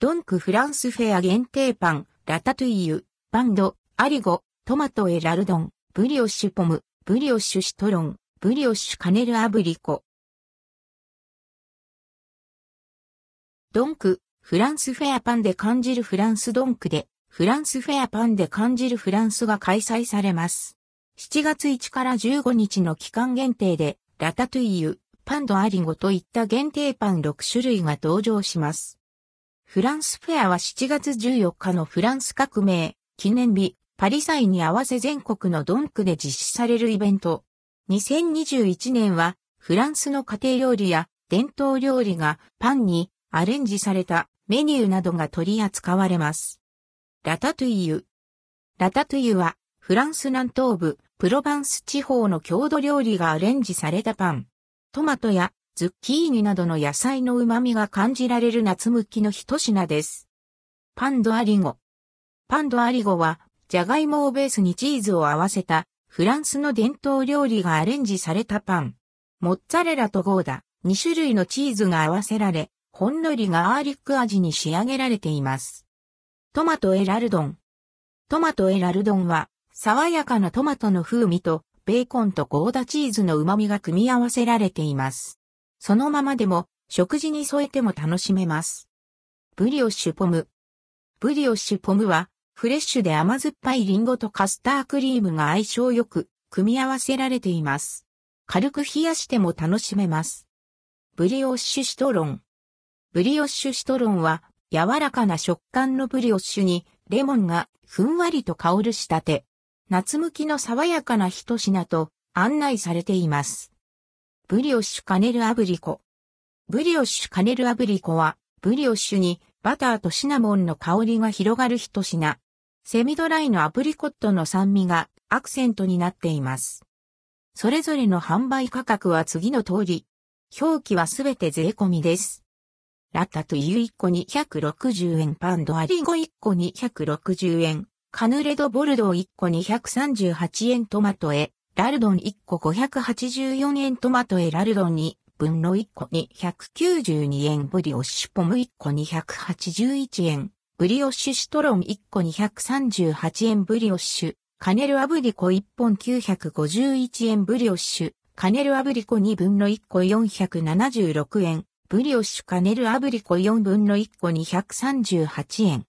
ドンクフランスフェア限定パン、ラタトゥイユ、パン・ド・アリゴ、トマトエラルドン、ブリオッシュポム、ブリオッシュシトロン、ブリオッシュカネルアブリコ。ドンク、フランスフェアパンで感じるフランスドンクで、フランスフェアパンで感じるフランスが開催されます。7月1から15日の期間限定で、ラタトゥイユ、パン・ド・アリゴといった限定パン6種類が登場します。フランスフェアは7月14日のフランス革命、記念日、パリ祭に合わせ全国のドンクで実施されるイベント。2021年は、フランスの家庭料理や伝統料理がパンにアレンジされたメニューなどが取り扱われます。ラタトゥイユ。ラタトゥイユは、フランス南東部、プロバンス地方の郷土料理がアレンジされたパン。トマトやズッキーニなどの野菜の旨味が感じられる夏向きの一品です。パンドアリゴ。パンドアリゴは、ジャガイモをベースにチーズを合わせたフランスの伝統料理がアレンジされたパン。モッツァレラとゴーダ、2種類のチーズが合わせられ、ほんのりガーリック味に仕上げられています。トマトエラルドン。トマトエラルドンは、爽やかなトマトの風味と、ベーコンとゴーダチーズの旨味が組み合わせられています。そのままでも食事に添えても楽しめます。ブリオッシュポム。ブリオッシュポムはフレッシュで甘酸っぱいリンゴとカスタードクリームが相性よく組み合わせられています。軽く冷やしても楽しめます。ブリオッシュシトロン。ブリオッシュシトロンは柔らかな食感のブリオッシュにレモンがふんわりと香る仕立て。夏向きの爽やかな一品と案内されています。ブリオッシュカネルアブリコ。ブリオッシュカネルアブリコは、ブリオッシュにバターとシナモンの香りが広がる一品。セミドライのアプリコットの酸味がアクセントになっています。それぞれの販売価格は次の通り。表記はすべて税込みです。ラタトゥユ1個260円パンドアリゴ1個260円。カヌレドボルドー1個238円トマトへラルドン1個584円トマトエラルドン2分の1個に192円ブリオッシュポム1個281円ブリオッシュシトロン1個238円ブリオッシュカネルアブリコ1本951円ブリオッシュカネルアブリコ2分の1個476円ブリオッシュカネルアブリコ4分の1個238円。